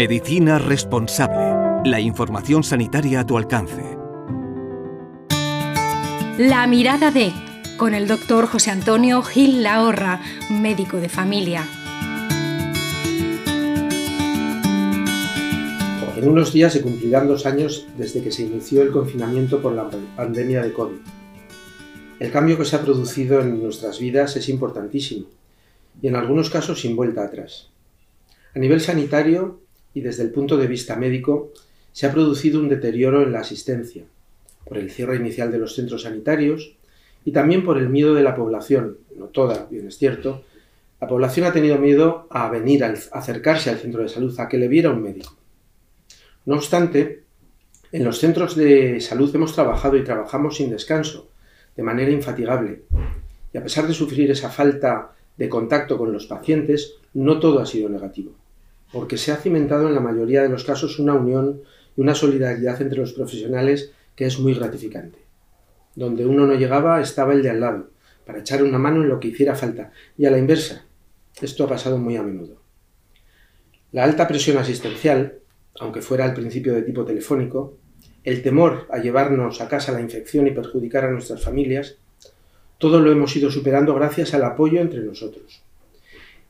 Medicina responsable. La información sanitaria a tu alcance. La mirada de, con el doctor José Antonio Gil Lahorra, médico de familia. En unos días se cumplirán dos años desde que se inició el confinamiento por la pandemia de COVID. El cambio que se ha producido en nuestras vidas es importantísimo y en algunos casos sin vuelta atrás. A nivel sanitario y desde el punto de vista médico, se ha producido un deterioro en la asistencia, por el cierre inicial de los centros sanitarios y también por el miedo de la población, no toda, bien es cierto, la población ha tenido miedo a venir, a acercarse al centro de salud, a que le viera un médico. No obstante, en los centros de salud hemos trabajado y trabajamos sin descanso, de manera infatigable. Y a pesar de sufrir esa falta de contacto con los pacientes, no todo ha sido negativo, porque se ha cimentado en la mayoría de los casos una unión y una solidaridad entre los profesionales que es muy gratificante. Donde uno no llegaba estaba el de al lado, para echar una mano en lo que hiciera falta, y a la inversa. Esto ha pasado muy a menudo. La alta presión asistencial, aunque fuera al principio de tipo telefónico, el temor a llevarnos a casa la infección y perjudicar a nuestras familias, todo lo hemos ido superando gracias al apoyo entre nosotros.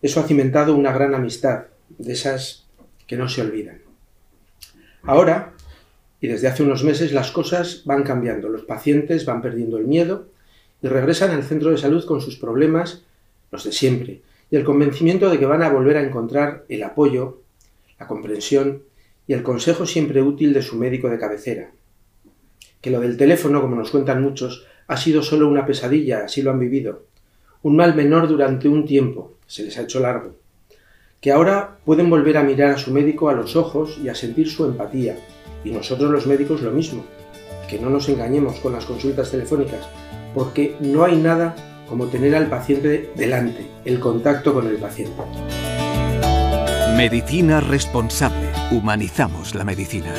Eso ha cimentado una gran amistad, de esas que no se olvidan. Ahora, y desde hace unos meses, las cosas van cambiando. Los pacientes van perdiendo el miedo y regresan al centro de salud con sus problemas, los de siempre, y el convencimiento de que van a volver a encontrar el apoyo, la comprensión y el consejo siempre útil de su médico de cabecera. Que lo del teléfono, como nos cuentan muchos, ha sido solo una pesadilla, así lo han vivido. Un mal menor durante un tiempo, se les ha hecho largo. Que ahora pueden volver a mirar a su médico a los ojos y a sentir su empatía. Y nosotros los médicos lo mismo. Que no nos engañemos con las consultas telefónicas, porque no hay nada como tener al paciente delante, el contacto con el paciente. Medicina responsable. Humanizamos la medicina.